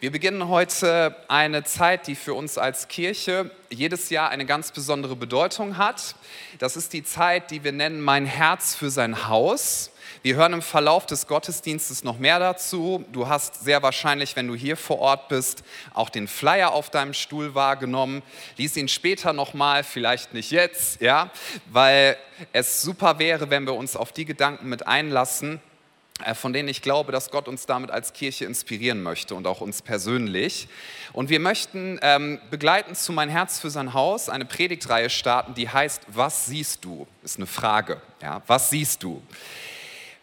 Wir beginnen heute eine Zeit, die für uns als Kirche jedes Jahr eine ganz besondere Bedeutung hat. Das ist die Zeit, die wir nennen Mein Herz für sein Haus. Wir hören im Verlauf des Gottesdienstes noch mehr dazu. Du hast sehr wahrscheinlich, wenn du hier vor Ort bist, auch den Flyer auf deinem Stuhl wahrgenommen. Lies ihn später nochmal, vielleicht nicht jetzt, ja, weil es super wäre, wenn wir uns auf die Gedanken mit einlassen von denen ich glaube, dass Gott uns damit als Kirche inspirieren möchte und auch uns persönlich. Und wir möchten ähm, begleitend zu Mein Herz für sein Haus eine Predigtreihe starten, die heißt, was siehst du? Ist eine Frage. Ja, was siehst du?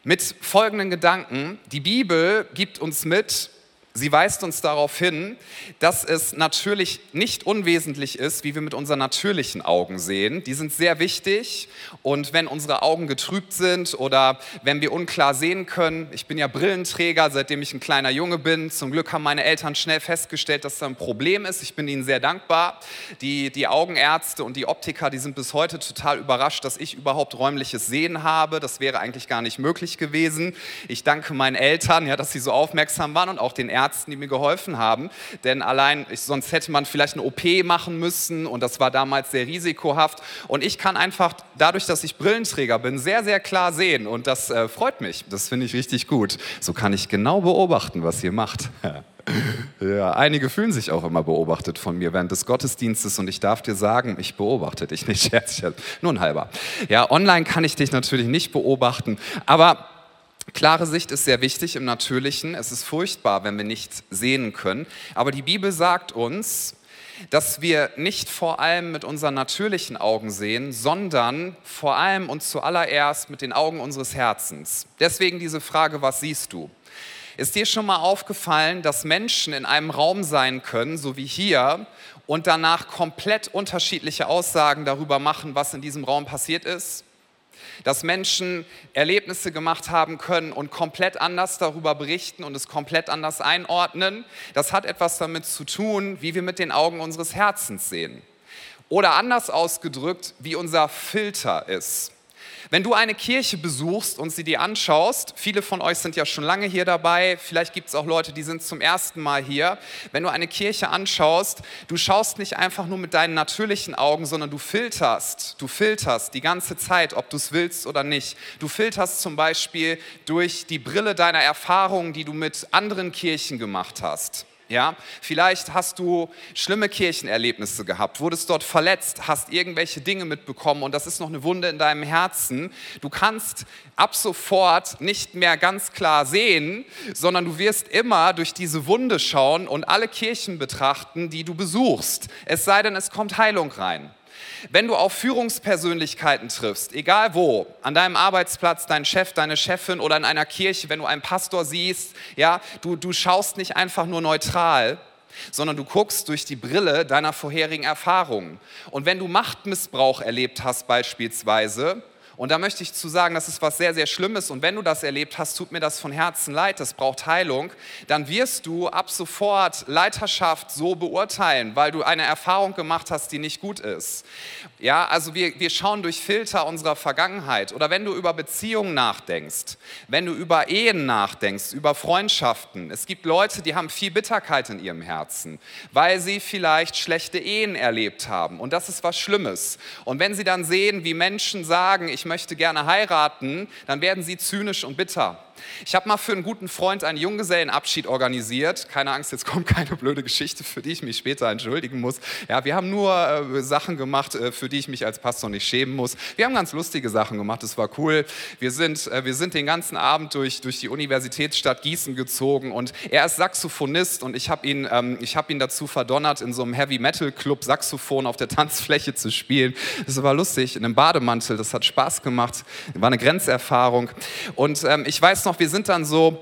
Mit folgenden Gedanken. Die Bibel gibt uns mit, Sie weist uns darauf hin, dass es natürlich nicht unwesentlich ist, wie wir mit unseren natürlichen Augen sehen. Die sind sehr wichtig und wenn unsere Augen getrübt sind oder wenn wir unklar sehen können, ich bin ja Brillenträger, seitdem ich ein kleiner Junge bin. Zum Glück haben meine Eltern schnell festgestellt, dass da ein Problem ist. Ich bin ihnen sehr dankbar. Die, die Augenärzte und die Optiker, die sind bis heute total überrascht, dass ich überhaupt räumliches Sehen habe. Das wäre eigentlich gar nicht möglich gewesen. Ich danke meinen Eltern, ja, dass sie so aufmerksam waren und auch den Ärzten Ärzten, die mir geholfen haben. Denn allein, ich, sonst hätte man vielleicht eine OP machen müssen und das war damals sehr risikohaft. Und ich kann einfach, dadurch, dass ich Brillenträger bin, sehr, sehr klar sehen. Und das äh, freut mich. Das finde ich richtig gut. So kann ich genau beobachten, was ihr macht. Ja, einige fühlen sich auch immer beobachtet von mir während des Gottesdienstes und ich darf dir sagen, ich beobachte dich nicht, Scherz, nur ein halber. Ja, online kann ich dich natürlich nicht beobachten, aber Klare Sicht ist sehr wichtig im Natürlichen. Es ist furchtbar, wenn wir nichts sehen können. Aber die Bibel sagt uns, dass wir nicht vor allem mit unseren natürlichen Augen sehen, sondern vor allem und zuallererst mit den Augen unseres Herzens. Deswegen diese Frage, was siehst du? Ist dir schon mal aufgefallen, dass Menschen in einem Raum sein können, so wie hier, und danach komplett unterschiedliche Aussagen darüber machen, was in diesem Raum passiert ist? Dass Menschen Erlebnisse gemacht haben können und komplett anders darüber berichten und es komplett anders einordnen. Das hat etwas damit zu tun, wie wir mit den Augen unseres Herzens sehen. Oder anders ausgedrückt, wie unser Filter ist. Wenn du eine Kirche besuchst und sie dir anschaust, viele von euch sind ja schon lange hier dabei, vielleicht gibt es auch Leute, die sind zum ersten Mal hier. Wenn du eine Kirche anschaust, du schaust nicht einfach nur mit deinen natürlichen Augen, sondern du filterst, du filterst die ganze Zeit, ob du es willst oder nicht. Du filterst zum Beispiel durch die Brille deiner Erfahrungen, die du mit anderen Kirchen gemacht hast. Ja, vielleicht hast du schlimme Kirchenerlebnisse gehabt, wurdest dort verletzt, hast irgendwelche Dinge mitbekommen und das ist noch eine Wunde in deinem Herzen. Du kannst ab sofort nicht mehr ganz klar sehen, sondern du wirst immer durch diese Wunde schauen und alle Kirchen betrachten, die du besuchst. Es sei denn, es kommt Heilung rein. Wenn du auf Führungspersönlichkeiten triffst, egal wo, an deinem Arbeitsplatz, dein Chef, deine Chefin oder in einer Kirche, wenn du einen Pastor siehst, ja, du, du schaust nicht einfach nur neutral, sondern du guckst durch die Brille deiner vorherigen Erfahrungen. Und wenn du Machtmissbrauch erlebt hast beispielsweise, und da möchte ich zu sagen, das ist was sehr, sehr Schlimmes. Und wenn du das erlebt hast, tut mir das von Herzen leid, das braucht Heilung. Dann wirst du ab sofort Leiterschaft so beurteilen, weil du eine Erfahrung gemacht hast, die nicht gut ist. Ja, also wir, wir schauen durch Filter unserer Vergangenheit. Oder wenn du über Beziehungen nachdenkst, wenn du über Ehen nachdenkst, über Freundschaften. Es gibt Leute, die haben viel Bitterkeit in ihrem Herzen, weil sie vielleicht schlechte Ehen erlebt haben. Und das ist was Schlimmes. Und wenn sie dann sehen, wie Menschen sagen, ich möchte gerne heiraten, dann werden sie zynisch und bitter. Ich habe mal für einen guten Freund einen Junggesellenabschied organisiert. Keine Angst, jetzt kommt keine blöde Geschichte, für die ich mich später entschuldigen muss. Ja, wir haben nur äh, Sachen gemacht, äh, für die ich mich als Pastor nicht schämen muss. Wir haben ganz lustige Sachen gemacht, das war cool. Wir sind, äh, wir sind den ganzen Abend durch, durch die Universitätsstadt Gießen gezogen und er ist Saxophonist und ich habe ihn, ähm, hab ihn dazu verdonnert, in so einem Heavy-Metal-Club Saxophon auf der Tanzfläche zu spielen. Das war lustig, in einem Bademantel, das hat Spaß gemacht, war eine Grenzerfahrung. Und ähm, ich weiß noch, wir sind dann so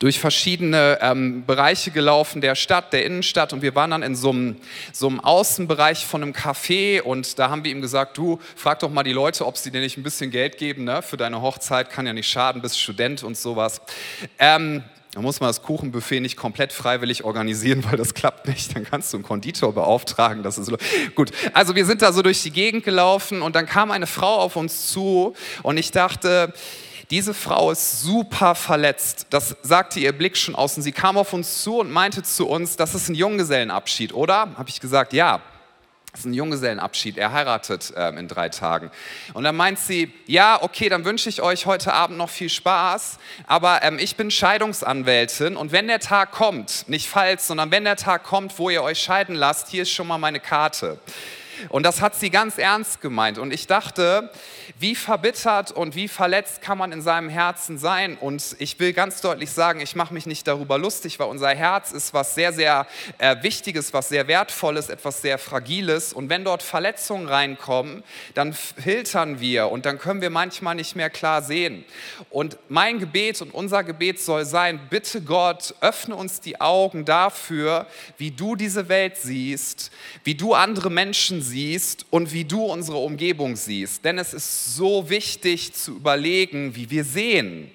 durch verschiedene ähm, Bereiche gelaufen der Stadt, der Innenstadt und wir waren dann in so einem, so einem Außenbereich von einem Café und da haben wir ihm gesagt, du frag doch mal die Leute, ob sie dir nicht ein bisschen Geld geben ne? für deine Hochzeit, kann ja nicht schaden, bist Student und sowas. Ähm, da muss man das Kuchenbuffet nicht komplett freiwillig organisieren, weil das klappt nicht. Dann kannst du einen Konditor beauftragen. Das ist gut. Also wir sind da so durch die Gegend gelaufen und dann kam eine Frau auf uns zu und ich dachte, Diese Frau ist super verletzt. Das sagte ihr Blick schon aus. Und sie kam auf uns zu und meinte zu uns, das ist ein Junggesellenabschied, oder? Habe ich gesagt, ja. Das ist ein Junggesellenabschied. Er heiratet ähm, in drei Tagen. Und dann meint sie, ja, okay, dann wünsche ich euch heute Abend noch viel Spaß. Aber ähm, ich bin Scheidungsanwältin und wenn der Tag kommt, nicht falls, sondern wenn der Tag kommt, wo ihr euch scheiden lasst, hier ist schon mal meine Karte. Und das hat sie ganz ernst gemeint. Und ich dachte, wie verbittert und wie verletzt kann man in seinem Herzen sein? Und ich will ganz deutlich sagen, ich mache mich nicht darüber lustig, weil unser Herz ist was sehr, sehr äh, Wichtiges, was sehr Wertvolles, etwas sehr Fragiles. Und wenn dort Verletzungen reinkommen, dann filtern wir und dann können wir manchmal nicht mehr klar sehen. Und mein Gebet und unser Gebet soll sein, bitte Gott, öffne uns die Augen dafür, wie du diese Welt siehst, wie du andere Menschen siehst und wie du unsere Umgebung siehst. Denn es ist so wichtig zu überlegen, wie wir sehen.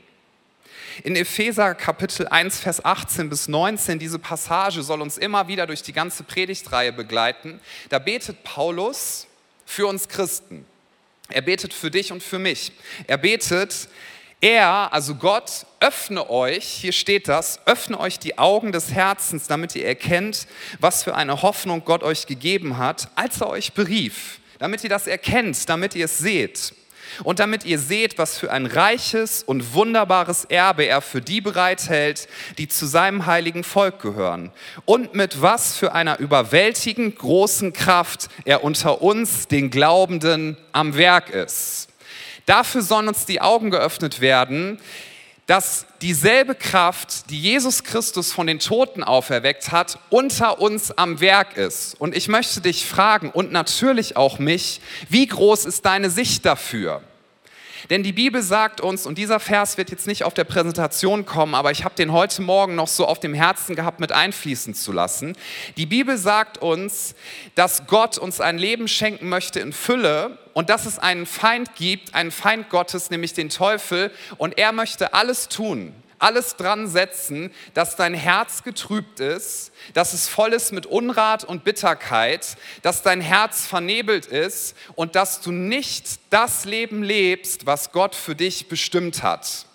In Epheser Kapitel 1, Vers 18 bis 19, diese Passage soll uns immer wieder durch die ganze Predigtreihe begleiten. Da betet Paulus für uns Christen. Er betet für dich und für mich. Er betet, er, also Gott, öffne euch, hier steht das, öffne euch die Augen des Herzens, damit ihr erkennt, was für eine Hoffnung Gott euch gegeben hat, als er euch berief, damit ihr das erkennt, damit ihr es seht. Und damit ihr seht, was für ein reiches und wunderbares Erbe er für die bereithält, die zu seinem heiligen Volk gehören. Und mit was für einer überwältigend großen Kraft er unter uns, den Glaubenden, am Werk ist. Dafür sollen uns die Augen geöffnet werden, dass dieselbe Kraft, die Jesus Christus von den Toten auferweckt hat, unter uns am Werk ist. Und ich möchte dich fragen und natürlich auch mich, wie groß ist deine Sicht dafür? Denn die Bibel sagt uns, und dieser Vers wird jetzt nicht auf der Präsentation kommen, aber ich habe den heute Morgen noch so auf dem Herzen gehabt, mit einfließen zu lassen. Die Bibel sagt uns, dass Gott uns ein Leben schenken möchte in Fülle und dass es einen Feind gibt, einen Feind Gottes, nämlich den Teufel, und er möchte alles tun, alles dran setzen, dass dein Herz getrübt ist, dass es voll ist mit Unrat und Bitterkeit, dass dein Herz vernebelt ist und dass du nicht das Leben lebst, was Gott für dich bestimmt hat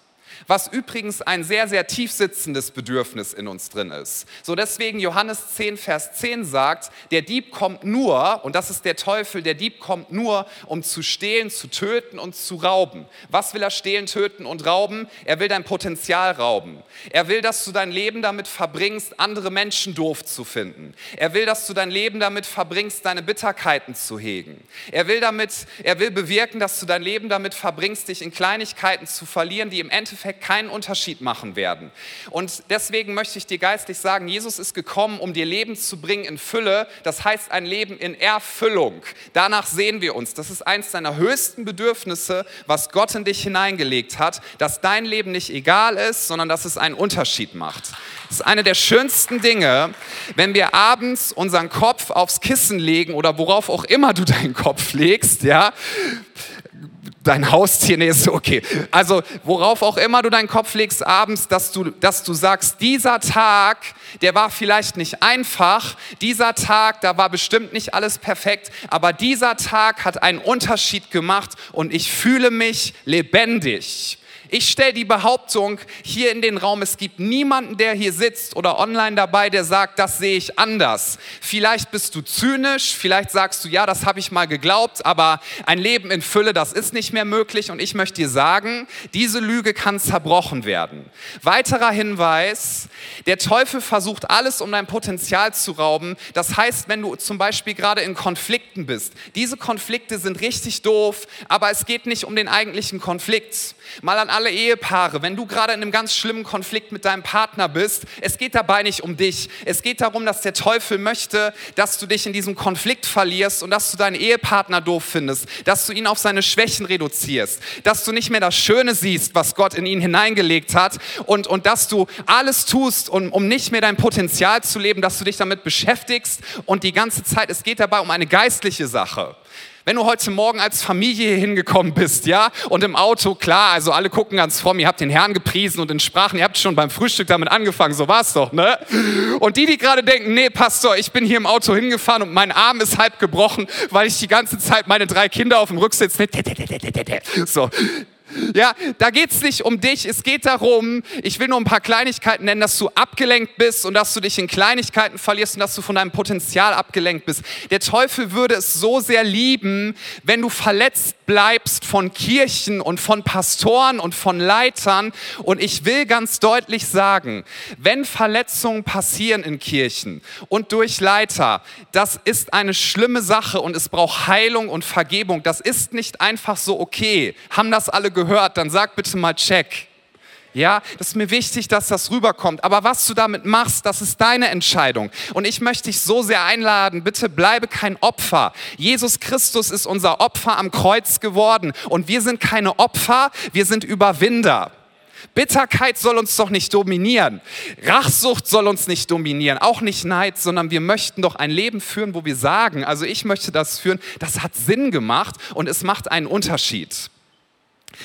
was übrigens ein sehr, sehr tief sitzendes Bedürfnis in uns drin ist. So deswegen Johannes 10, Vers 10 sagt, der Dieb kommt nur, und das ist der Teufel, der Dieb kommt nur, um zu stehlen, zu töten und zu rauben. Was will er stehlen, töten und rauben? Er will dein Potenzial rauben. Er will, dass du dein Leben damit verbringst, andere Menschen doof zu finden. Er will, dass du dein Leben damit verbringst, deine Bitterkeiten zu hegen. Er will damit, er will bewirken, dass du dein Leben damit verbringst, dich in Kleinigkeiten zu verlieren, die im Endeffekt Endeffekt keinen Unterschied machen werden. Und deswegen möchte ich dir geistlich sagen, Jesus ist gekommen, um dir Leben zu bringen in Fülle. Das heißt ein Leben in Erfüllung. Danach sehen wir uns. Das ist eins deiner höchsten Bedürfnisse, was Gott in dich hineingelegt hat, dass dein Leben nicht egal ist, sondern dass es einen Unterschied macht. Das ist eine der schönsten Dinge, wenn wir abends unseren Kopf aufs Kissen legen oder worauf auch immer du deinen Kopf legst, ja, dein Haustier, nee, ist okay. Also worauf auch immer du deinen Kopf legst abends, dass du, dass du sagst, dieser Tag, der war vielleicht nicht einfach, dieser Tag, da war bestimmt nicht alles perfekt, aber dieser Tag hat einen Unterschied gemacht und ich fühle mich lebendig. Ich stelle die Behauptung hier in den Raum, es gibt niemanden, der hier sitzt oder online dabei, der sagt, das sehe ich anders. Vielleicht bist du zynisch, vielleicht sagst du, ja, das habe ich mal geglaubt, aber ein Leben in Fülle, das ist nicht mehr möglich. Und ich möchte dir sagen, diese Lüge kann zerbrochen werden. Weiterer Hinweis, der Teufel versucht alles, um dein Potenzial zu rauben. Das heißt, wenn du zum Beispiel gerade in Konflikten bist, diese Konflikte sind richtig doof, aber es geht nicht um den eigentlichen Konflikt. Mal an alle Ehepaare, wenn du gerade in einem ganz schlimmen Konflikt mit deinem Partner bist, es geht dabei nicht um dich. Es geht darum, dass der Teufel möchte, dass du dich in diesem Konflikt verlierst und dass du deinen Ehepartner doof findest, dass du ihn auf seine Schwächen reduzierst, dass du nicht mehr das Schöne siehst, was Gott in ihn hineingelegt hat und, und dass du alles tust, um, um nicht mehr dein Potenzial zu leben, dass du dich damit beschäftigst und die ganze Zeit, es geht dabei um eine geistliche Sache. Wenn du heute Morgen als Familie hier hingekommen bist, ja, und im Auto, klar, also alle gucken ganz fromm, ihr habt den Herrn gepriesen und in Sprachen, ihr habt schon beim Frühstück damit angefangen, so war's doch, ne? Und die, die gerade denken, nee, Pastor, ich bin hier im Auto hingefahren und mein Arm ist halb gebrochen, weil ich die ganze Zeit meine drei Kinder auf dem Rücksitz, so, Ja, da geht es nicht um dich, es geht darum, ich will nur ein paar Kleinigkeiten nennen, dass du abgelenkt bist und dass du dich in Kleinigkeiten verlierst und dass du von deinem Potenzial abgelenkt bist. Der Teufel würde es so sehr lieben, wenn du verletzt bleibst von Kirchen und von Pastoren und von Leitern. Und ich will ganz deutlich sagen, wenn Verletzungen passieren in Kirchen und durch Leiter, das ist eine schlimme Sache und es braucht Heilung und Vergebung. Das ist nicht einfach so okay. Haben das alle gehört? Dann sag bitte mal Check. Ja, das ist mir wichtig, dass das rüberkommt. Aber was du damit machst, das ist deine Entscheidung. Und ich möchte dich so sehr einladen, bitte bleibe kein Opfer. Jesus Christus ist unser Opfer am Kreuz geworden. Und wir sind keine Opfer, wir sind Überwinder. Bitterkeit soll uns doch nicht dominieren. Rachsucht soll uns nicht dominieren. Auch nicht Neid, sondern wir möchten doch ein Leben führen, wo wir sagen, also ich möchte das führen, das hat Sinn gemacht und es macht einen Unterschied.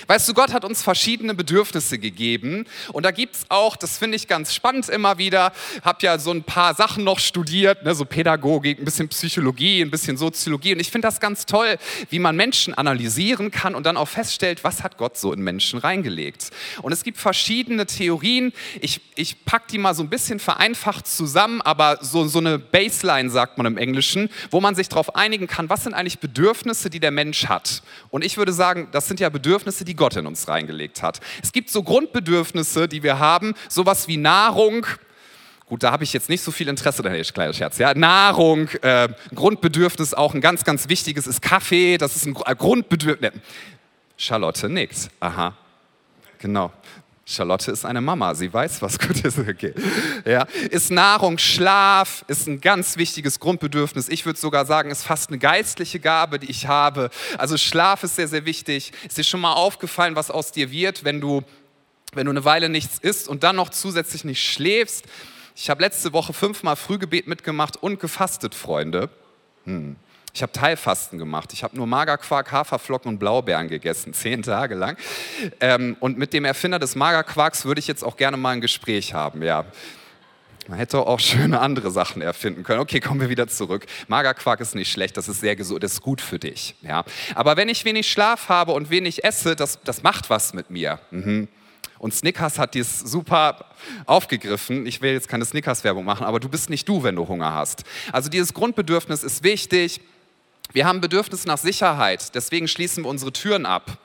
Weißt du, Gott hat uns verschiedene Bedürfnisse gegeben und da gibt es auch, das finde ich ganz spannend immer wieder, habe ja so ein paar Sachen noch studiert, ne, so Pädagogik, ein bisschen Psychologie, ein bisschen Soziologie und ich finde das ganz toll, wie man Menschen analysieren kann und dann auch feststellt, was hat Gott so in Menschen reingelegt. Und es gibt verschiedene Theorien, ich, ich packe die mal so ein bisschen vereinfacht zusammen, aber so, so eine Baseline sagt man im Englischen, wo man sich darauf einigen kann, was sind eigentlich Bedürfnisse, die der Mensch hat. Und ich würde sagen, das sind ja Bedürfnisse, Bedürfnisse, die Gott in uns reingelegt hat. Es gibt so Grundbedürfnisse, die wir haben, sowas wie Nahrung, Gut, da habe ich jetzt nicht so viel Interesse, da ist kleiner Scherz. Ja, Nahrung, äh, Grundbedürfnis auch ein ganz, ganz wichtiges ist Kaffee, das ist ein Grundbedürfnis. Charlotte nickt. Aha, genau. Charlotte ist eine Mama, sie weiß, was gut ist. Okay. Ja. Ist Nahrung, Schlaf, ist ein ganz wichtiges Grundbedürfnis. Ich würde sogar sagen, ist fast eine geistliche Gabe, die ich habe. Also Schlaf ist sehr, sehr wichtig. Ist dir schon mal aufgefallen, was aus dir wird, wenn du, wenn du eine Weile nichts isst und dann noch zusätzlich nicht schläfst? Ich habe letzte Woche fünfmal Frühgebet mitgemacht und gefastet, Freunde. Hm. Ich habe Teilfasten gemacht. Ich habe nur Magerquark, Haferflocken und Blaubeeren gegessen, zehn Tage lang. Ähm, und mit dem Erfinder des Magerquarks würde ich jetzt auch gerne mal ein Gespräch haben. Ja. Man hätte auch schöne andere Sachen erfinden können. Okay, kommen wir wieder zurück. Magerquark ist nicht schlecht, das ist sehr gesund, das ist gut für dich. Ja. Aber wenn ich wenig Schlaf habe und wenig esse, das, das macht was mit mir. Mhm. Und Snickers hat dies super aufgegriffen. Ich will jetzt keine Snickers-Werbung machen, aber du bist nicht du, wenn du Hunger hast. Also dieses Grundbedürfnis ist wichtig. Wir haben Bedürfnis nach Sicherheit, deswegen schließen wir unsere Türen ab.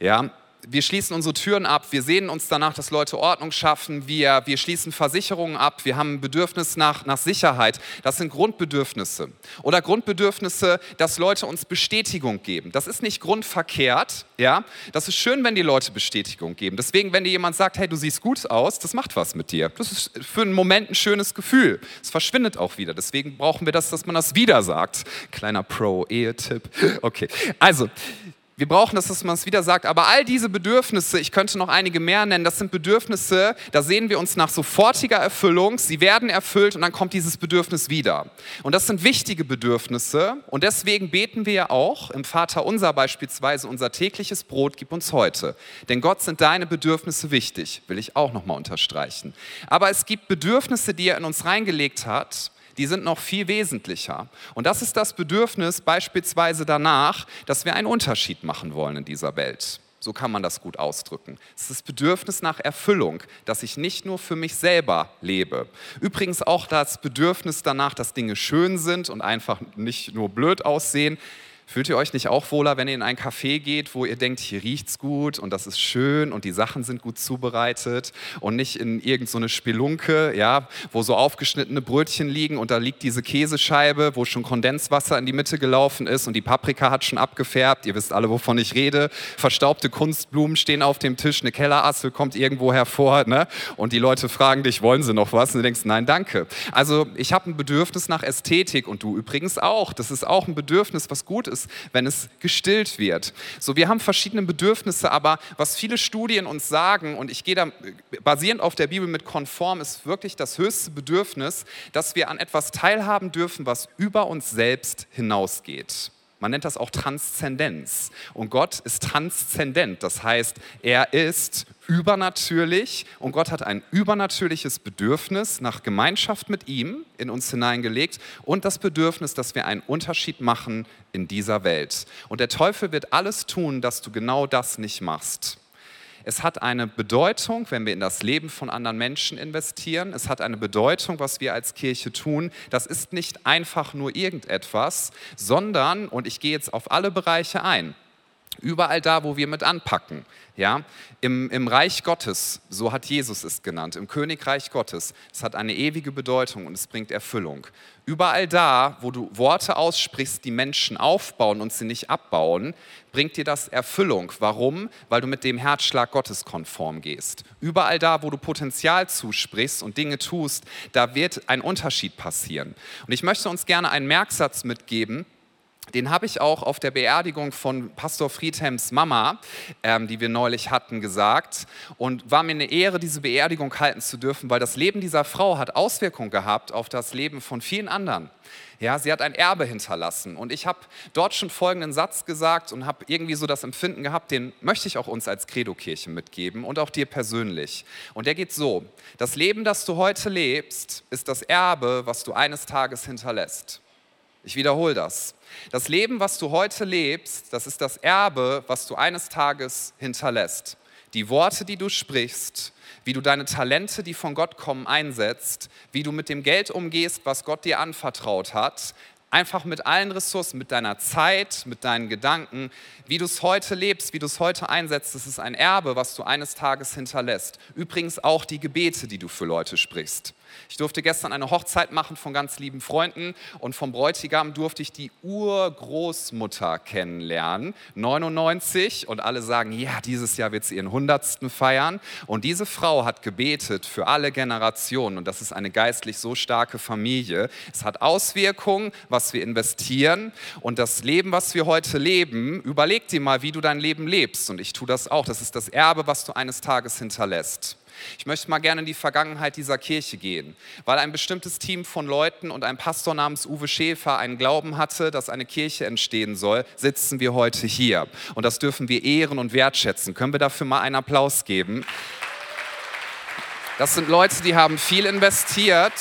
Ja, wir schließen unsere Türen ab, wir sehen uns danach, dass Leute Ordnung schaffen, wir, wir schließen Versicherungen ab, wir haben ein Bedürfnis nach, nach Sicherheit. Das sind Grundbedürfnisse. Oder Grundbedürfnisse, dass Leute uns Bestätigung geben. Das ist nicht grundverkehrt, ja. Das ist schön, wenn die Leute Bestätigung geben. Deswegen, wenn dir jemand sagt, hey, du siehst gut aus, das macht was mit dir. Das ist für einen Moment ein schönes Gefühl. Es verschwindet auch wieder. Deswegen brauchen wir das, dass man das wieder sagt. Kleiner Pro-Ehe-Tipp. Okay. Also, wir brauchen das, dass man es wieder sagt. Aber all diese Bedürfnisse, ich könnte noch einige mehr nennen, das sind Bedürfnisse, da sehen wir uns nach sofortiger Erfüllung. Sie werden erfüllt und dann kommt dieses Bedürfnis wieder. Und das sind wichtige Bedürfnisse. Und deswegen beten wir ja auch im Vater unser beispielsweise, unser tägliches Brot gib uns heute. Denn Gott sind deine Bedürfnisse wichtig, will ich auch nochmal unterstreichen. Aber es gibt Bedürfnisse, die er in uns reingelegt hat die sind noch viel wesentlicher. Und das ist das Bedürfnis beispielsweise danach, dass wir einen Unterschied machen wollen in dieser Welt. So kann man das gut ausdrücken. Es ist das Bedürfnis nach Erfüllung, dass ich nicht nur für mich selber lebe. Übrigens auch das Bedürfnis danach, dass Dinge schön sind und einfach nicht nur blöd aussehen. Fühlt ihr euch nicht auch wohler, wenn ihr in ein Café geht, wo ihr denkt, hier riecht's gut und das ist schön und die Sachen sind gut zubereitet und nicht in irgendeine so Spelunke, ja, wo so aufgeschnittene Brötchen liegen und da liegt diese Käsescheibe, wo schon Kondenswasser in die Mitte gelaufen ist und die Paprika hat schon abgefärbt. Ihr wisst alle, wovon ich rede. Verstaubte Kunstblumen stehen auf dem Tisch, eine Kellerassel kommt irgendwo hervor, ne? Und die Leute fragen dich, wollen sie noch was? Und du denkst, nein, danke. Also ich habe ein Bedürfnis nach Ästhetik und du übrigens auch. Das ist auch ein Bedürfnis, was gut ist ist, wenn es gestillt wird. So, wir haben verschiedene Bedürfnisse, aber was viele Studien uns sagen, und ich gehe da basierend auf der Bibel mit konform, ist wirklich das höchste Bedürfnis, dass wir an etwas teilhaben dürfen, was über uns selbst hinausgeht. Man nennt das auch Transzendenz. Und Gott ist transzendent. Das heißt, er ist übernatürlich und Gott hat ein übernatürliches Bedürfnis nach Gemeinschaft mit ihm in uns hineingelegt und das Bedürfnis, dass wir einen Unterschied machen in dieser Welt. Und der Teufel wird alles tun, dass du genau das nicht machst. Es hat eine Bedeutung, wenn wir in das Leben von anderen Menschen investieren. Es hat eine Bedeutung, was wir als Kirche tun. Das ist nicht einfach nur irgendetwas, sondern, und ich gehe jetzt auf alle Bereiche ein, überall da, wo wir mit anpacken. Ja, im, Im Reich Gottes, so hat Jesus es genannt, im Königreich Gottes, es hat eine ewige Bedeutung und es bringt Erfüllung. Überall da, wo du Worte aussprichst, die Menschen aufbauen und sie nicht abbauen, bringt dir das Erfüllung. Warum? Weil du mit dem Herzschlag Gottes konform gehst. Überall da, wo du Potenzial zusprichst und Dinge tust, da wird ein Unterschied passieren. Und ich möchte uns gerne einen Merksatz mitgeben, den habe ich auch auf der Beerdigung von Pastor Friedhelms Mama, ähm, die wir neulich hatten, gesagt. Und war mir eine Ehre, diese Beerdigung halten zu dürfen, weil das Leben dieser Frau hat Auswirkungen gehabt auf das Leben von vielen anderen. Ja, sie hat ein Erbe hinterlassen. Und ich habe dort schon folgenden Satz gesagt und habe irgendwie so das Empfinden gehabt, den möchte ich auch uns als Credo-Kirche mitgeben und auch dir persönlich. Und der geht so: Das Leben, das du heute lebst, ist das Erbe, was du eines Tages hinterlässt. Ich wiederhole das. Das Leben, was du heute lebst, das ist das Erbe, was du eines Tages hinterlässt. Die Worte, die du sprichst, wie du deine Talente, die von Gott kommen, einsetzt, wie du mit dem Geld umgehst, was Gott dir anvertraut hat, einfach mit allen Ressourcen, mit deiner Zeit, mit deinen Gedanken, wie du es heute lebst, wie du es heute einsetzt, das ist ein Erbe, was du eines Tages hinterlässt. Übrigens auch die Gebete, die du für Leute sprichst. Ich durfte gestern eine Hochzeit machen von ganz lieben Freunden und vom Bräutigam durfte ich die Urgroßmutter kennenlernen, 99 und alle sagen, ja, dieses Jahr wird sie ihren 100. feiern und diese Frau hat gebetet für alle Generationen und das ist eine geistlich so starke Familie. Es hat Auswirkungen, was wir investieren und das Leben, was wir heute leben, überleg dir mal, wie du dein Leben lebst und ich tue das auch. Das ist das Erbe, was du eines Tages hinterlässt. Ich möchte mal gerne in die Vergangenheit dieser Kirche gehen, weil ein bestimmtes Team von Leuten und ein Pastor namens Uwe Schäfer einen Glauben hatte, dass eine Kirche entstehen soll, sitzen wir heute hier. Und das dürfen wir ehren und wertschätzen. Können wir dafür mal einen Applaus geben? Das sind Leute, die haben viel investiert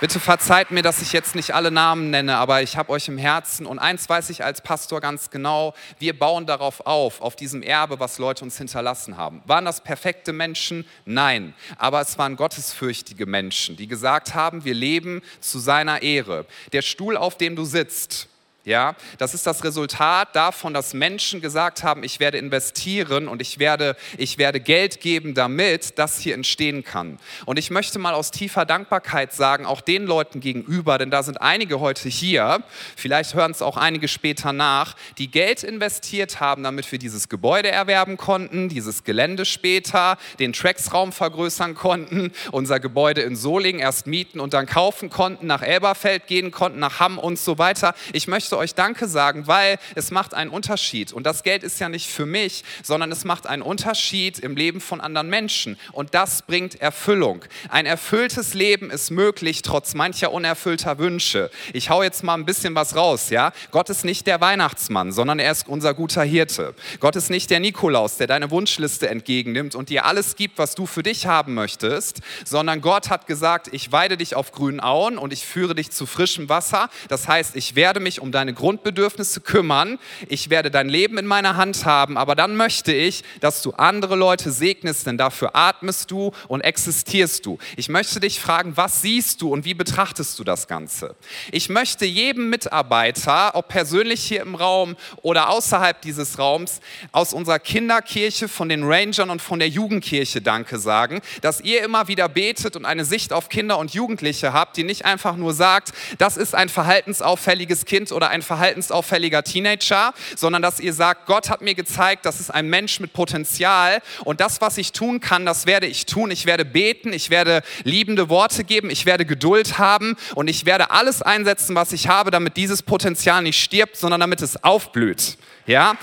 Bitte verzeiht mir, dass ich jetzt nicht alle Namen nenne, aber ich habe euch im Herzen und eins weiß ich als Pastor ganz genau, wir bauen darauf auf, auf diesem Erbe, was Leute uns hinterlassen haben. Waren das perfekte Menschen? Nein, aber es waren gottesfürchtige Menschen, die gesagt haben, wir leben zu seiner Ehre. Der Stuhl, auf dem du sitzt, ja, das ist das Resultat davon, dass Menschen gesagt haben, ich werde investieren und ich werde, ich werde Geld geben, damit das hier entstehen kann. Und ich möchte mal aus tiefer Dankbarkeit sagen, auch den Leuten gegenüber, denn da sind einige heute hier, vielleicht hören es auch einige später nach, die Geld investiert haben, damit wir dieses Gebäude erwerben konnten, dieses Gelände später, den Tracksraum vergrößern konnten, unser Gebäude in Solingen erst mieten und dann kaufen konnten, nach Elberfeld gehen konnten, nach Hamm und so weiter. Ich möchte euch Danke sagen, weil es macht einen Unterschied. Und das Geld ist ja nicht für mich, sondern es macht einen Unterschied im Leben von anderen Menschen. Und das bringt Erfüllung. Ein erfülltes Leben ist möglich, trotz mancher unerfüllter Wünsche. Ich hau jetzt mal ein bisschen was raus, ja? Gott ist nicht der Weihnachtsmann, sondern er ist unser guter Hirte. Gott ist nicht der Nikolaus, der deine Wunschliste entgegennimmt und dir alles gibt, was du für dich haben möchtest, sondern Gott hat gesagt, ich weide dich auf grünen Auen und ich führe dich zu frischem Wasser. Das heißt, ich werde mich um deine deine Grundbedürfnisse kümmern. Ich werde dein Leben in meiner Hand haben, aber dann möchte ich, dass du andere Leute segnest, denn dafür atmest du und existierst du. Ich möchte dich fragen, was siehst du und wie betrachtest du das Ganze? Ich möchte jedem Mitarbeiter, ob persönlich hier im Raum oder außerhalb dieses Raums, aus unserer Kinderkirche, von den Rangern und von der Jugendkirche Danke sagen, dass ihr immer wieder betet und eine Sicht auf Kinder und Jugendliche habt, die nicht einfach nur sagt, das ist ein verhaltensauffälliges Kind oder ein ein verhaltensauffälliger Teenager, sondern dass ihr sagt, Gott hat mir gezeigt, das ist ein Mensch mit Potenzial und das, was ich tun kann, das werde ich tun. Ich werde beten, ich werde liebende Worte geben, ich werde Geduld haben und ich werde alles einsetzen, was ich habe, damit dieses Potenzial nicht stirbt, sondern damit es aufblüht. Ja?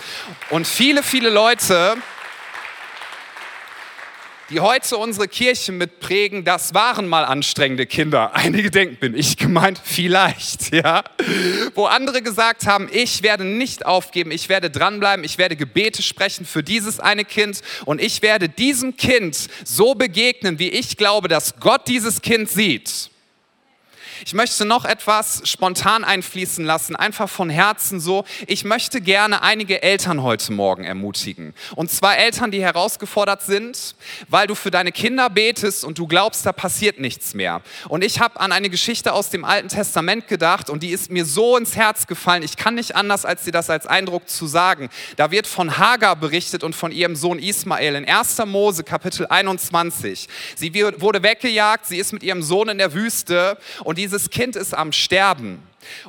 Und viele, viele Leute die heute unsere Kirche mitprägen, das waren mal anstrengende Kinder. Einige denken, bin ich gemeint? Vielleicht, ja. Wo andere gesagt haben, ich werde nicht aufgeben, ich werde dranbleiben, ich werde Gebete sprechen für dieses eine Kind und ich werde diesem Kind so begegnen, wie ich glaube, dass Gott dieses Kind sieht. Ich möchte noch etwas spontan einfließen lassen, einfach von Herzen so. Ich möchte gerne einige Eltern heute Morgen ermutigen. Und zwar Eltern, die herausgefordert sind, weil du für deine Kinder betest und du glaubst, da passiert nichts mehr. Und ich habe an eine Geschichte aus dem Alten Testament gedacht und die ist mir so ins Herz gefallen. Ich kann nicht anders, als dir das als Eindruck zu sagen. Da wird von Hagar berichtet und von ihrem Sohn Ismael in 1. Mose Kapitel 21. Sie wurde weggejagt, sie ist mit ihrem Sohn in der Wüste und die dieses Kind ist am Sterben.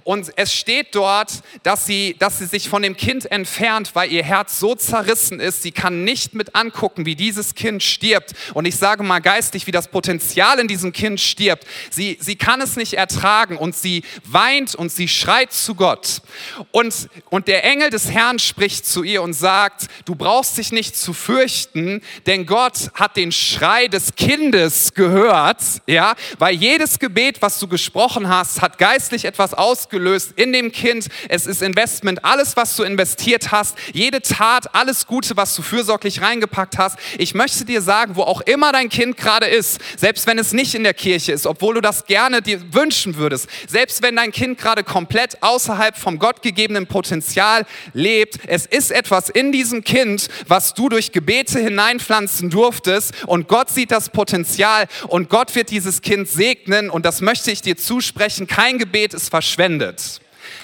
Und es steht dort, dass sie, dass sie sich von dem Kind entfernt, weil ihr Herz so zerrissen ist. Sie kann nicht mit angucken, wie dieses Kind stirbt. Und ich sage mal geistig, wie das Potenzial in diesem Kind stirbt. Sie, sie kann es nicht ertragen und sie weint und sie schreit zu Gott. Und, und der Engel des Herrn spricht zu ihr und sagt, du brauchst dich nicht zu fürchten, denn Gott hat den Schrei des Kindes gehört, ja, weil jedes Gebet, was du gesprochen hast, hat geistlich etwas aus ausgelöst in dem Kind. Es ist Investment, alles, was du investiert hast, jede Tat, alles Gute, was du fürsorglich reingepackt hast. Ich möchte dir sagen, wo auch immer dein Kind gerade ist, selbst wenn es nicht in der Kirche ist, obwohl du das gerne dir wünschen würdest, selbst wenn dein Kind gerade komplett außerhalb vom gottgegebenen Potenzial lebt, es ist etwas in diesem Kind, was du durch Gebete hineinpflanzen durftest und Gott sieht das Potenzial und Gott wird dieses Kind segnen und das möchte ich dir zusprechen. Kein Gebet ist verschwunden verschwendet.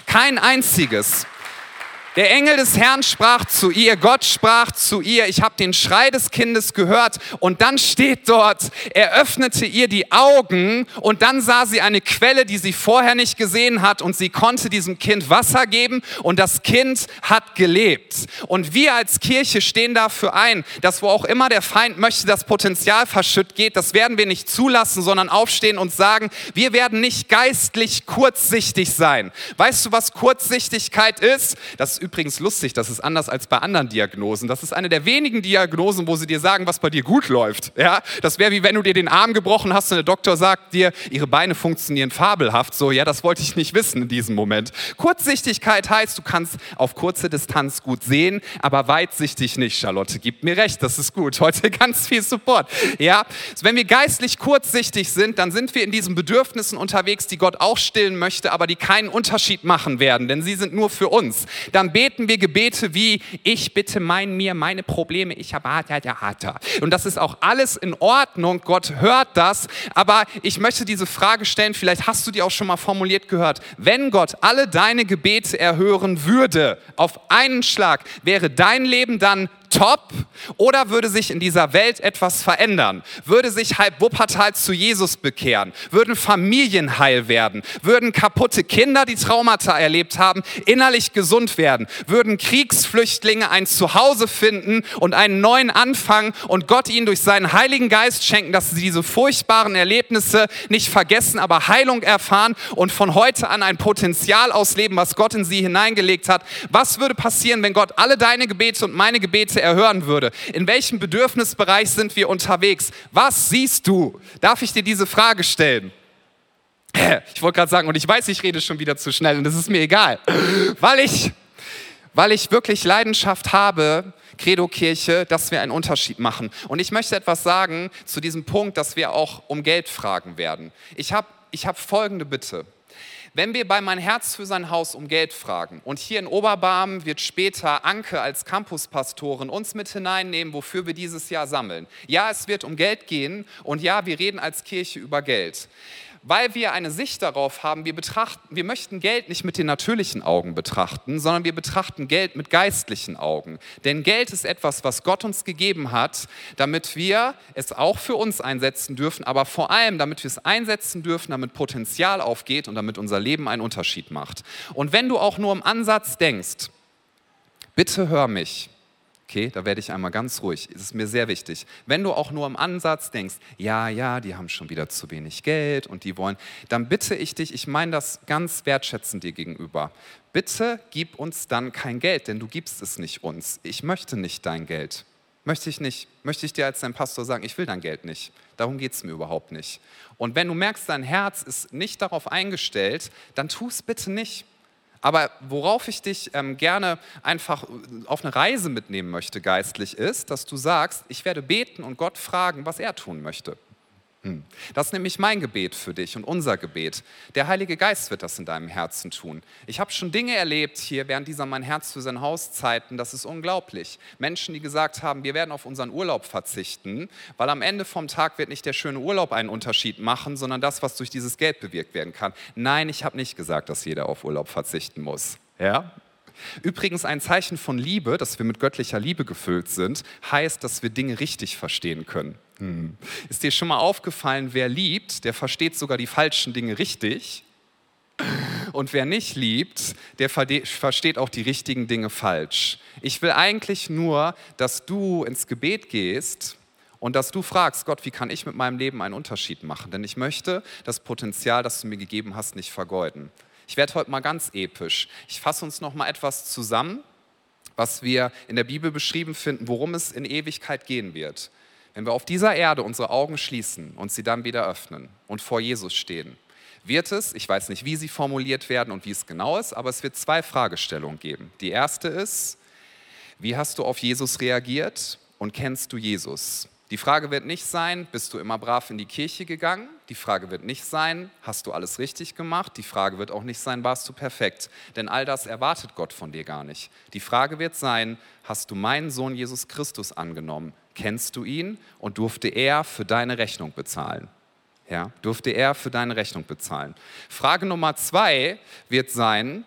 Kein einziges. Der Engel des Herrn sprach zu ihr, Gott sprach zu ihr, ich habe den Schrei des Kindes gehört und dann steht dort, er öffnete ihr die Augen und dann sah sie eine Quelle, die sie vorher nicht gesehen hat und sie konnte diesem Kind Wasser geben und das Kind hat gelebt. Und wir als Kirche stehen dafür ein, dass wo auch immer der Feind möchte, das Potenzial verschütt geht, das werden wir nicht zulassen, sondern aufstehen und sagen, wir werden nicht geistlich kurzsichtig sein. Weißt du, was Kurzsichtigkeit ist? Das übrigens lustig, das ist anders als bei anderen Diagnosen. Das ist eine der wenigen Diagnosen, wo sie dir sagen, was bei dir gut läuft. Ja? Das wäre wie wenn du dir den Arm gebrochen hast und der Doktor sagt dir, ihre Beine funktionieren fabelhaft. So, ja, das wollte ich nicht wissen in diesem Moment. Kurzsichtigkeit heißt, du kannst auf kurze Distanz gut sehen, aber weitsichtig nicht. Charlotte gibt mir recht, das ist gut. Heute ganz viel Support. Ja, wenn wir geistlich kurzsichtig sind, dann sind wir in diesen Bedürfnissen unterwegs, die Gott auch stillen möchte, aber die keinen Unterschied machen werden, denn sie sind nur für uns. Dann beten wir Gebete wie, ich bitte mein mir meine Probleme, ich habe Und das ist auch alles in Ordnung, Gott hört das, aber ich möchte diese Frage stellen, vielleicht hast du die auch schon mal formuliert gehört. Wenn Gott alle deine Gebete erhören würde, auf einen Schlag, wäre dein Leben dann top oder würde sich in dieser Welt etwas verändern? Würde sich halb Wuppertal zu Jesus bekehren? Würden Familien heil werden? Würden kaputte Kinder, die Traumata erlebt haben, innerlich gesund werden? Würden Kriegsflüchtlinge ein Zuhause finden und einen neuen Anfang und Gott ihnen durch seinen Heiligen Geist schenken, dass sie diese furchtbaren Erlebnisse nicht vergessen, aber Heilung erfahren und von heute an ein Potenzial ausleben, was Gott in sie hineingelegt hat? Was würde passieren, wenn Gott alle deine Gebete und meine Gebete erhören würde. In welchem Bedürfnisbereich sind wir unterwegs? Was siehst du? Darf ich dir diese Frage stellen? Ich wollte gerade sagen, und ich weiß, ich rede schon wieder zu schnell und das ist mir egal, weil ich, weil ich wirklich Leidenschaft habe, Credo-Kirche, dass wir einen Unterschied machen. Und ich möchte etwas sagen zu diesem Punkt, dass wir auch um Geld fragen werden. Ich habe ich hab folgende Bitte. Wenn wir bei Mein Herz für sein Haus um Geld fragen und hier in Oberbarm wird später Anke als Campuspastorin uns mit hineinnehmen, wofür wir dieses Jahr sammeln. Ja, es wird um Geld gehen und ja, wir reden als Kirche über Geld weil wir eine Sicht darauf haben, wir, betrachten, wir möchten Geld nicht mit den natürlichen Augen betrachten, sondern wir betrachten Geld mit geistlichen Augen. Denn Geld ist etwas, was Gott uns gegeben hat, damit wir es auch für uns einsetzen dürfen, aber vor allem, damit wir es einsetzen dürfen, damit Potenzial aufgeht und damit unser Leben einen Unterschied macht. Und wenn du auch nur im Ansatz denkst, bitte hör mich, Okay, da werde ich einmal ganz ruhig. Es ist mir sehr wichtig. Wenn du auch nur im Ansatz denkst, ja, ja, die haben schon wieder zu wenig Geld und die wollen, dann bitte ich dich, ich meine das ganz wertschätzend dir gegenüber. Bitte gib uns dann kein Geld, denn du gibst es nicht uns. Ich möchte nicht dein Geld. Möchte ich nicht. Möchte ich dir als dein Pastor sagen, ich will dein Geld nicht. Darum geht es mir überhaupt nicht. Und wenn du merkst, dein Herz ist nicht darauf eingestellt, dann tu es bitte nicht. Aber worauf ich dich ähm, gerne einfach auf eine Reise mitnehmen möchte, geistlich, ist, dass du sagst, ich werde beten und Gott fragen, was er tun möchte. Hm. Das ist nämlich mein Gebet für dich und unser Gebet. Der Heilige Geist wird das in deinem Herzen tun. Ich habe schon Dinge erlebt hier während dieser Mein Herz für sein Haus Zeiten, das ist unglaublich. Menschen, die gesagt haben, wir werden auf unseren Urlaub verzichten, weil am Ende vom Tag wird nicht der schöne Urlaub einen Unterschied machen, sondern das, was durch dieses Geld bewirkt werden kann. Nein, ich habe nicht gesagt, dass jeder auf Urlaub verzichten muss. Ja? Übrigens ein Zeichen von Liebe, dass wir mit göttlicher Liebe gefüllt sind, heißt, dass wir Dinge richtig verstehen können. Hm. Ist dir schon mal aufgefallen, wer liebt, der versteht sogar die falschen Dinge richtig. Und wer nicht liebt, der versteht auch die richtigen Dinge falsch. Ich will eigentlich nur, dass du ins Gebet gehst und dass du fragst, Gott, wie kann ich mit meinem Leben einen Unterschied machen? Denn ich möchte das Potenzial, das du mir gegeben hast, nicht vergeuden. Ich werde heute mal ganz episch. Ich fasse uns noch mal etwas zusammen, was wir in der Bibel beschrieben finden, worum es in Ewigkeit gehen wird. Wenn wir auf dieser Erde unsere Augen schließen und sie dann wieder öffnen und vor Jesus stehen, wird es, ich weiß nicht, wie sie formuliert werden und wie es genau ist, aber es wird zwei Fragestellungen geben. Die erste ist, wie hast du auf Jesus reagiert und kennst du Jesus? Die Frage wird nicht sein, bist du immer brav in die Kirche gegangen? Die Frage wird nicht sein, hast du alles richtig gemacht? Die Frage wird auch nicht sein, warst du perfekt? Denn all das erwartet Gott von dir gar nicht. Die Frage wird sein, hast du meinen Sohn Jesus Christus angenommen? Kennst du ihn und durfte er für deine Rechnung bezahlen? Ja, durfte er für deine Rechnung bezahlen? Frage Nummer zwei wird sein,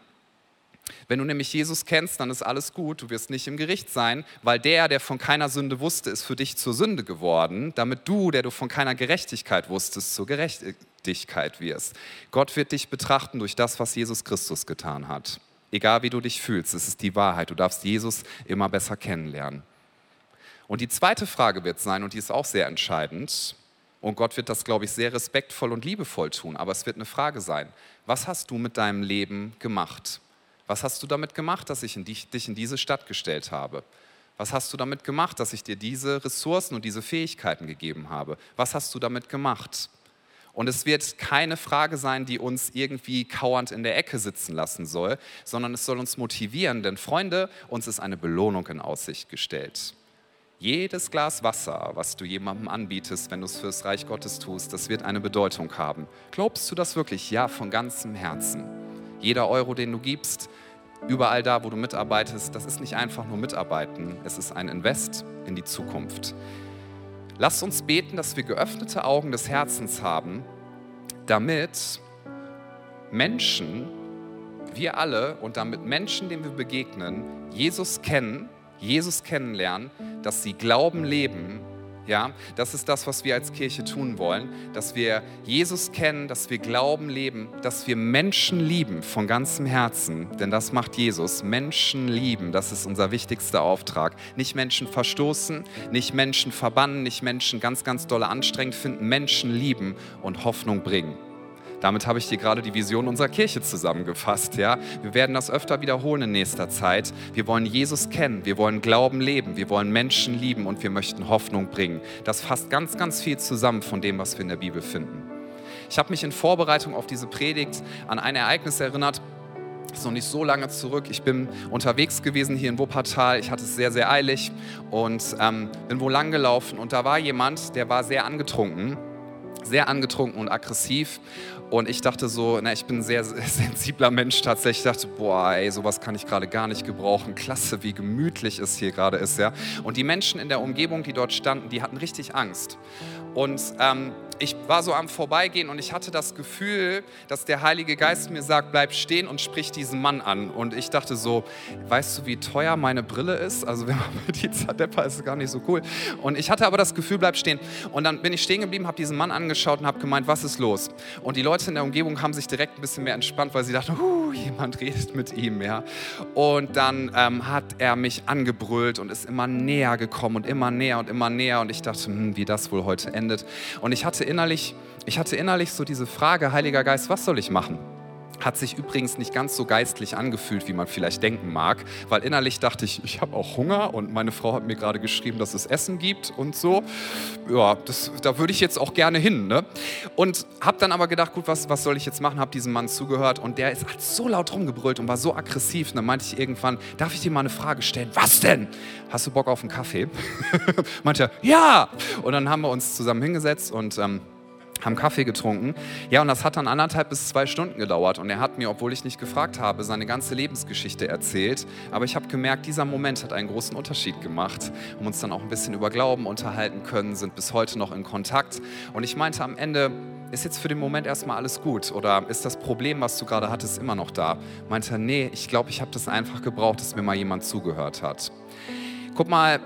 wenn du nämlich Jesus kennst, dann ist alles gut, du wirst nicht im Gericht sein, weil der, der von keiner Sünde wusste, ist für dich zur Sünde geworden, damit du, der du von keiner Gerechtigkeit wusstest, zur Gerechtigkeit wirst. Gott wird dich betrachten durch das, was Jesus Christus getan hat. Egal wie du dich fühlst, es ist die Wahrheit. Du darfst Jesus immer besser kennenlernen. Und die zweite Frage wird sein, und die ist auch sehr entscheidend, und Gott wird das, glaube ich, sehr respektvoll und liebevoll tun, aber es wird eine Frage sein. Was hast du mit deinem Leben gemacht? Was hast du damit gemacht, dass ich in dich, dich in diese Stadt gestellt habe? Was hast du damit gemacht, dass ich dir diese Ressourcen und diese Fähigkeiten gegeben habe? Was hast du damit gemacht? Und es wird keine Frage sein, die uns irgendwie kauernd in der Ecke sitzen lassen soll, sondern es soll uns motivieren, denn Freunde, uns ist eine Belohnung in Aussicht gestellt. Jedes Glas Wasser, was du jemandem anbietest, wenn du es fürs Reich Gottes tust, das wird eine Bedeutung haben. Glaubst du das wirklich? Ja, von ganzem Herzen. Jeder Euro, den du gibst, überall da, wo du mitarbeitest, das ist nicht einfach nur mitarbeiten, es ist ein Invest in die Zukunft. Lasst uns beten, dass wir geöffnete Augen des Herzens haben, damit Menschen, wir alle und damit Menschen, denen wir begegnen, Jesus kennen, Jesus kennenlernen, dass sie Glauben leben ja, das ist das, was wir als Kirche tun wollen, dass wir Jesus kennen, dass wir Glauben leben, dass wir Menschen lieben von ganzem Herzen, denn das macht Jesus. Menschen lieben, das ist unser wichtigster Auftrag. Nicht Menschen verstoßen, nicht Menschen verbannen, nicht Menschen ganz, ganz dolle anstrengend finden, Menschen lieben und Hoffnung bringen. Damit habe ich dir gerade die Vision unserer Kirche zusammengefasst. Ja? Wir werden das öfter wiederholen in nächster Zeit. Wir wollen Jesus kennen, wir wollen Glauben leben, wir wollen Menschen lieben und wir möchten Hoffnung bringen. Das fasst ganz, ganz viel zusammen von dem, was wir in der Bibel finden. Ich habe mich in Vorbereitung auf diese Predigt an ein Ereignis erinnert, das ist noch nicht so lange zurück. Ich bin unterwegs gewesen hier in Wuppertal. Ich hatte es sehr, sehr eilig und ähm, bin wohl lang gelaufen. Und da war jemand, der war sehr angetrunken, sehr angetrunken und aggressiv. Und ich dachte so, na, ich bin ein sehr sensibler Mensch tatsächlich. Ich dachte, boah, ey, sowas kann ich gerade gar nicht gebrauchen. Klasse, wie gemütlich es hier gerade ist, ja. Und die Menschen in der Umgebung, die dort standen, die hatten richtig Angst. Und ähm, ich war so am Vorbeigehen und ich hatte das Gefühl, dass der Heilige Geist mir sagt, bleib stehen und sprich diesen Mann an. Und ich dachte so, weißt du, wie teuer meine Brille ist? Also wenn man mit die Zadeppa ist, ist gar nicht so cool. Und ich hatte aber das Gefühl, bleib stehen. Und dann bin ich stehen geblieben, habe diesen Mann angeschaut und habe gemeint, was ist los? Und die Leute in der Umgebung haben sich direkt ein bisschen mehr entspannt, weil sie dachten, huh, jemand redet mit ihm, ja. Und dann ähm, hat er mich angebrüllt und ist immer näher gekommen und immer näher und immer näher. Und ich dachte, hm, wie das wohl heute endet. Und ich hatte innerlich, ich hatte innerlich so diese Frage, Heiliger Geist, was soll ich machen? Hat sich übrigens nicht ganz so geistlich angefühlt, wie man vielleicht denken mag, weil innerlich dachte ich, ich habe auch Hunger und meine Frau hat mir gerade geschrieben, dass es Essen gibt und so. Ja, das, da würde ich jetzt auch gerne hin. Ne? Und habe dann aber gedacht, gut, was, was soll ich jetzt machen? Habe diesem Mann zugehört und der ist, hat so laut rumgebrüllt und war so aggressiv. Und dann meinte ich irgendwann, darf ich dir mal eine Frage stellen? Was denn? Hast du Bock auf einen Kaffee? meinte er, ja. Und dann haben wir uns zusammen hingesetzt und... Ähm, haben Kaffee getrunken. Ja, und das hat dann anderthalb bis zwei Stunden gedauert. Und er hat mir, obwohl ich nicht gefragt habe, seine ganze Lebensgeschichte erzählt. Aber ich habe gemerkt, dieser Moment hat einen großen Unterschied gemacht. Haben uns dann auch ein bisschen über Glauben unterhalten können, sind bis heute noch in Kontakt. Und ich meinte am Ende, ist jetzt für den Moment erstmal alles gut? Oder ist das Problem, was du gerade hattest, immer noch da? Meinte er, nee, ich glaube, ich habe das einfach gebraucht, dass mir mal jemand zugehört hat. Guck mal,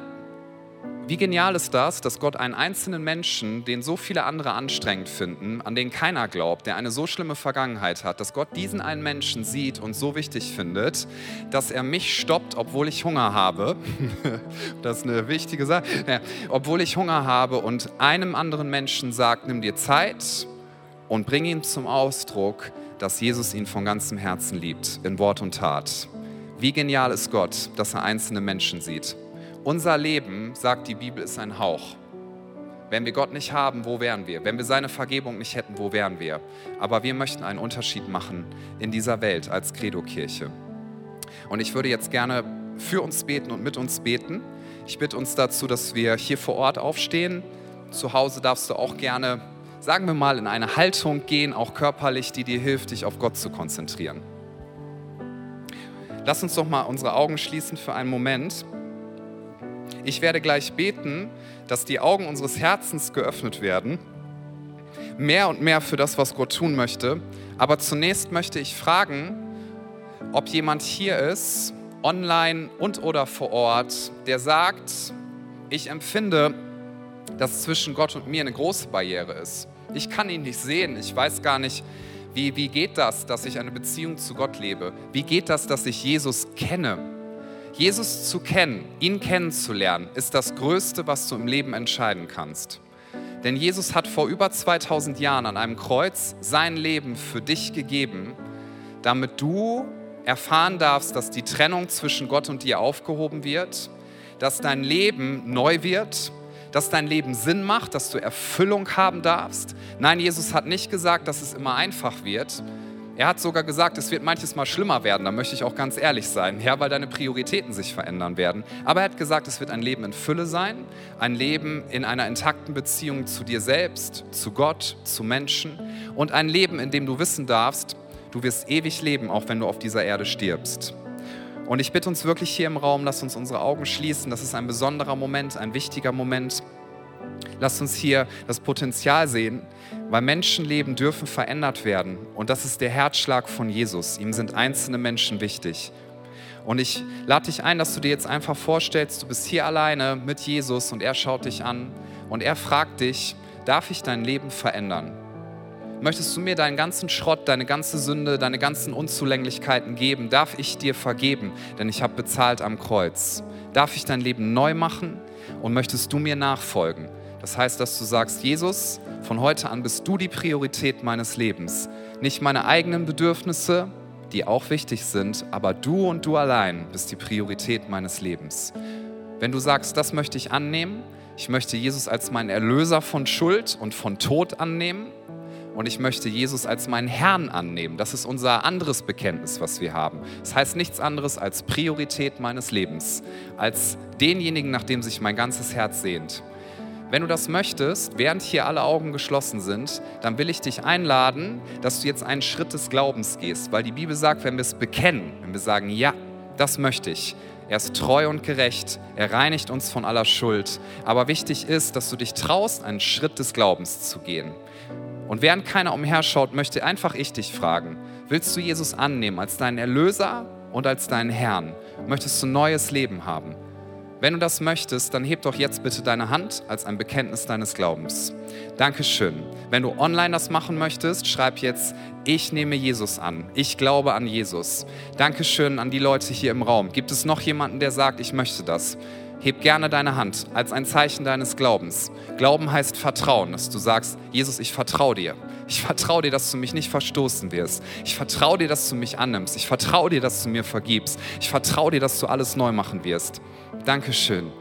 wie genial ist das, dass Gott einen einzelnen Menschen, den so viele andere anstrengend finden, an den keiner glaubt, der eine so schlimme Vergangenheit hat, dass Gott diesen einen Menschen sieht und so wichtig findet, dass er mich stoppt, obwohl ich Hunger habe. das ist eine wichtige Sache. Ja, obwohl ich Hunger habe und einem anderen Menschen sagt, nimm dir Zeit und bring ihm zum Ausdruck, dass Jesus ihn von ganzem Herzen liebt, in Wort und Tat. Wie genial ist Gott, dass er einzelne Menschen sieht. Unser Leben, sagt die Bibel, ist ein Hauch. Wenn wir Gott nicht haben, wo wären wir? Wenn wir seine Vergebung nicht hätten, wo wären wir? Aber wir möchten einen Unterschied machen in dieser Welt als Credo-Kirche. Und ich würde jetzt gerne für uns beten und mit uns beten. Ich bitte uns dazu, dass wir hier vor Ort aufstehen. Zu Hause darfst du auch gerne, sagen wir mal, in eine Haltung gehen, auch körperlich, die dir hilft, dich auf Gott zu konzentrieren. Lass uns doch mal unsere Augen schließen für einen Moment. Ich werde gleich beten, dass die Augen unseres Herzens geöffnet werden, mehr und mehr für das, was Gott tun möchte. Aber zunächst möchte ich fragen, ob jemand hier ist, online und oder vor Ort, der sagt, ich empfinde, dass zwischen Gott und mir eine große Barriere ist. Ich kann ihn nicht sehen, ich weiß gar nicht, wie, wie geht das, dass ich eine Beziehung zu Gott lebe? Wie geht das, dass ich Jesus kenne? Jesus zu kennen, ihn kennenzulernen, ist das Größte, was du im Leben entscheiden kannst. Denn Jesus hat vor über 2000 Jahren an einem Kreuz sein Leben für dich gegeben, damit du erfahren darfst, dass die Trennung zwischen Gott und dir aufgehoben wird, dass dein Leben neu wird, dass dein Leben Sinn macht, dass du Erfüllung haben darfst. Nein, Jesus hat nicht gesagt, dass es immer einfach wird, er hat sogar gesagt, es wird manches Mal schlimmer werden, da möchte ich auch ganz ehrlich sein, ja, weil deine Prioritäten sich verändern werden. Aber er hat gesagt, es wird ein Leben in Fülle sein, ein Leben in einer intakten Beziehung zu dir selbst, zu Gott, zu Menschen und ein Leben, in dem du wissen darfst, du wirst ewig leben, auch wenn du auf dieser Erde stirbst. Und ich bitte uns wirklich hier im Raum, lass uns unsere Augen schließen. Das ist ein besonderer Moment, ein wichtiger Moment. Lass uns hier das Potenzial sehen, weil Menschenleben dürfen verändert werden. Und das ist der Herzschlag von Jesus. Ihm sind einzelne Menschen wichtig. Und ich lade dich ein, dass du dir jetzt einfach vorstellst, du bist hier alleine mit Jesus und er schaut dich an und er fragt dich, darf ich dein Leben verändern? Möchtest du mir deinen ganzen Schrott, deine ganze Sünde, deine ganzen Unzulänglichkeiten geben? Darf ich dir vergeben? Denn ich habe bezahlt am Kreuz. Darf ich dein Leben neu machen? Und möchtest du mir nachfolgen? Das heißt, dass du sagst, Jesus, von heute an bist du die Priorität meines Lebens. Nicht meine eigenen Bedürfnisse, die auch wichtig sind, aber du und du allein bist die Priorität meines Lebens. Wenn du sagst, das möchte ich annehmen, ich möchte Jesus als meinen Erlöser von Schuld und von Tod annehmen und ich möchte Jesus als meinen Herrn annehmen. Das ist unser anderes Bekenntnis, was wir haben. Das heißt nichts anderes als Priorität meines Lebens, als denjenigen, nach dem sich mein ganzes Herz sehnt. Wenn du das möchtest, während hier alle Augen geschlossen sind, dann will ich dich einladen, dass du jetzt einen Schritt des Glaubens gehst, weil die Bibel sagt, wenn wir es bekennen, wenn wir sagen, ja, das möchte ich, er ist treu und gerecht, er reinigt uns von aller Schuld. Aber wichtig ist, dass du dich traust, einen Schritt des Glaubens zu gehen. Und während keiner umherschaut, möchte einfach ich dich fragen, willst du Jesus annehmen als deinen Erlöser und als deinen Herrn? Möchtest du ein neues Leben haben? Wenn du das möchtest, dann heb doch jetzt bitte deine Hand als ein Bekenntnis deines Glaubens. Dankeschön. Wenn du online das machen möchtest, schreib jetzt, ich nehme Jesus an. Ich glaube an Jesus. Dankeschön an die Leute hier im Raum. Gibt es noch jemanden, der sagt, ich möchte das? Heb gerne deine Hand als ein Zeichen deines Glaubens. Glauben heißt Vertrauen, dass du sagst, Jesus, ich vertraue dir. Ich vertraue dir, dass du mich nicht verstoßen wirst. Ich vertraue dir, dass du mich annimmst. Ich vertraue dir, dass du mir vergibst. Ich vertraue dir, dass du alles neu machen wirst. Dankeschön.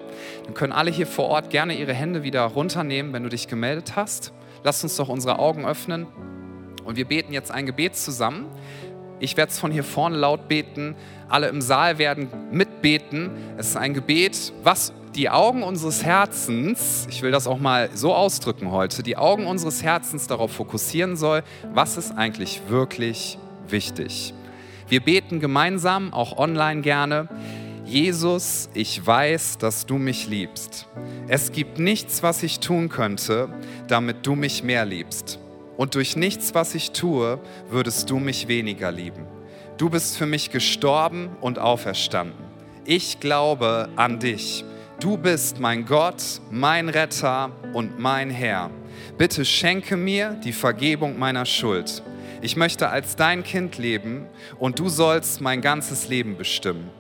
Dann können alle hier vor Ort gerne ihre Hände wieder runternehmen, wenn du dich gemeldet hast. Lass uns doch unsere Augen öffnen und wir beten jetzt ein Gebet zusammen. Ich werde es von hier vorne laut beten. Alle im Saal werden mitbeten. Es ist ein Gebet, was die Augen unseres Herzens, ich will das auch mal so ausdrücken heute, die Augen unseres Herzens darauf fokussieren soll, was ist eigentlich wirklich wichtig. Wir beten gemeinsam, auch online gerne. Jesus, ich weiß, dass du mich liebst. Es gibt nichts, was ich tun könnte, damit du mich mehr liebst. Und durch nichts, was ich tue, würdest du mich weniger lieben. Du bist für mich gestorben und auferstanden. Ich glaube an dich. Du bist mein Gott, mein Retter und mein Herr. Bitte schenke mir die Vergebung meiner Schuld. Ich möchte als dein Kind leben und du sollst mein ganzes Leben bestimmen.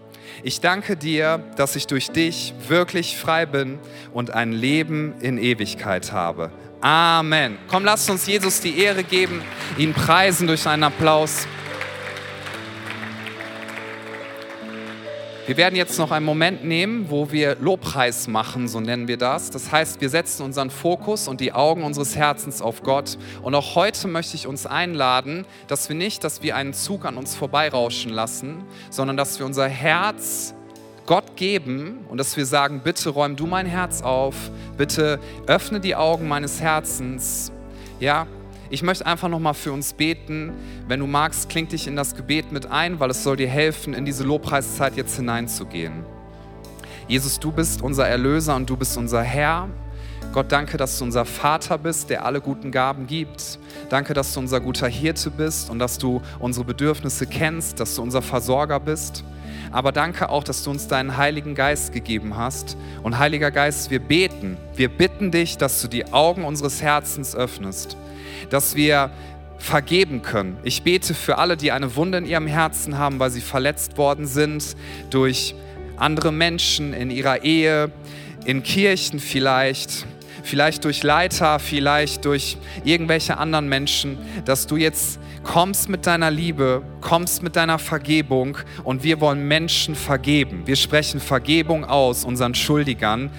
Ich danke dir, dass ich durch dich wirklich frei bin und ein Leben in Ewigkeit habe. Amen. Komm, lasst uns Jesus die Ehre geben, ihn preisen durch einen Applaus. Wir werden jetzt noch einen Moment nehmen, wo wir Lobpreis machen, so nennen wir das. Das heißt, wir setzen unseren Fokus und die Augen unseres Herzens auf Gott. Und auch heute möchte ich uns einladen, dass wir nicht, dass wir einen Zug an uns vorbeirauschen lassen, sondern dass wir unser Herz Gott geben und dass wir sagen, bitte räum du mein Herz auf, bitte öffne die Augen meines Herzens. Ja, ich möchte einfach nochmal für uns beten. Wenn du magst, kling dich in das Gebet mit ein, weil es soll dir helfen, in diese Lobpreiszeit jetzt hineinzugehen. Jesus, du bist unser Erlöser und du bist unser Herr. Gott, danke, dass du unser Vater bist, der alle guten Gaben gibt. Danke, dass du unser guter Hirte bist und dass du unsere Bedürfnisse kennst, dass du unser Versorger bist. Aber danke auch, dass du uns deinen Heiligen Geist gegeben hast. Und Heiliger Geist, wir beten, wir bitten dich, dass du die Augen unseres Herzens öffnest dass wir vergeben können. Ich bete für alle, die eine Wunde in ihrem Herzen haben, weil sie verletzt worden sind durch andere Menschen in ihrer Ehe, in Kirchen vielleicht, vielleicht durch Leiter, vielleicht durch irgendwelche anderen Menschen, dass du jetzt kommst mit deiner Liebe, kommst mit deiner Vergebung und wir wollen Menschen vergeben. Wir sprechen Vergebung aus unseren Schuldigern,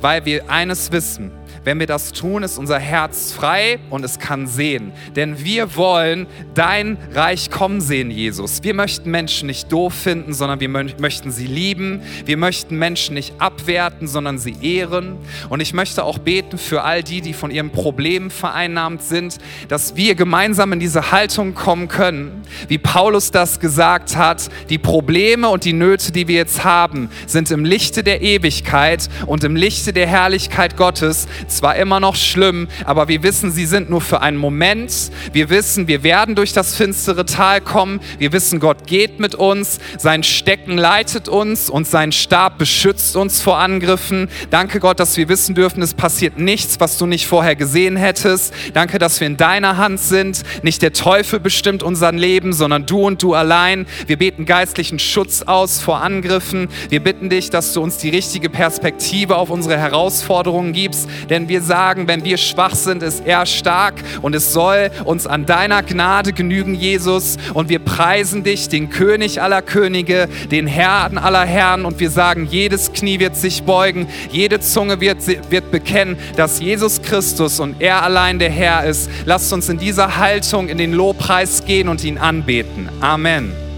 weil wir eines wissen, wenn wir das tun, ist unser Herz frei und es kann sehen. Denn wir wollen dein Reich kommen sehen, Jesus. Wir möchten Menschen nicht doof finden, sondern wir möchten sie lieben. Wir möchten Menschen nicht abwerten, sondern sie ehren. Und ich möchte auch beten für all die, die von ihren Problemen vereinnahmt sind, dass wir gemeinsam in diese Haltung kommen können, wie Paulus das gesagt hat. Die Probleme und die Nöte, die wir jetzt haben, sind im Lichte der Ewigkeit und im Lichte der Herrlichkeit Gottes zwar immer noch schlimm, aber wir wissen, sie sind nur für einen Moment. Wir wissen, wir werden durch das finstere Tal kommen. Wir wissen, Gott geht mit uns. Sein Stecken leitet uns und sein Stab beschützt uns vor Angriffen. Danke Gott, dass wir wissen dürfen, es passiert nichts, was du nicht vorher gesehen hättest. Danke, dass wir in deiner Hand sind. Nicht der Teufel bestimmt unser Leben, sondern du und du allein. Wir beten geistlichen Schutz aus vor Angriffen. Wir bitten dich, dass du uns die richtige Perspektive auf unsere Herausforderungen gibst, denn wenn wir sagen, wenn wir schwach sind, ist er stark und es soll uns an deiner Gnade genügen, Jesus. Und wir preisen dich, den König aller Könige, den Herrn aller Herren und wir sagen, jedes Knie wird sich beugen, jede Zunge wird, wird bekennen, dass Jesus Christus und er allein der Herr ist. Lasst uns in dieser Haltung in den Lobpreis gehen und ihn anbeten. Amen.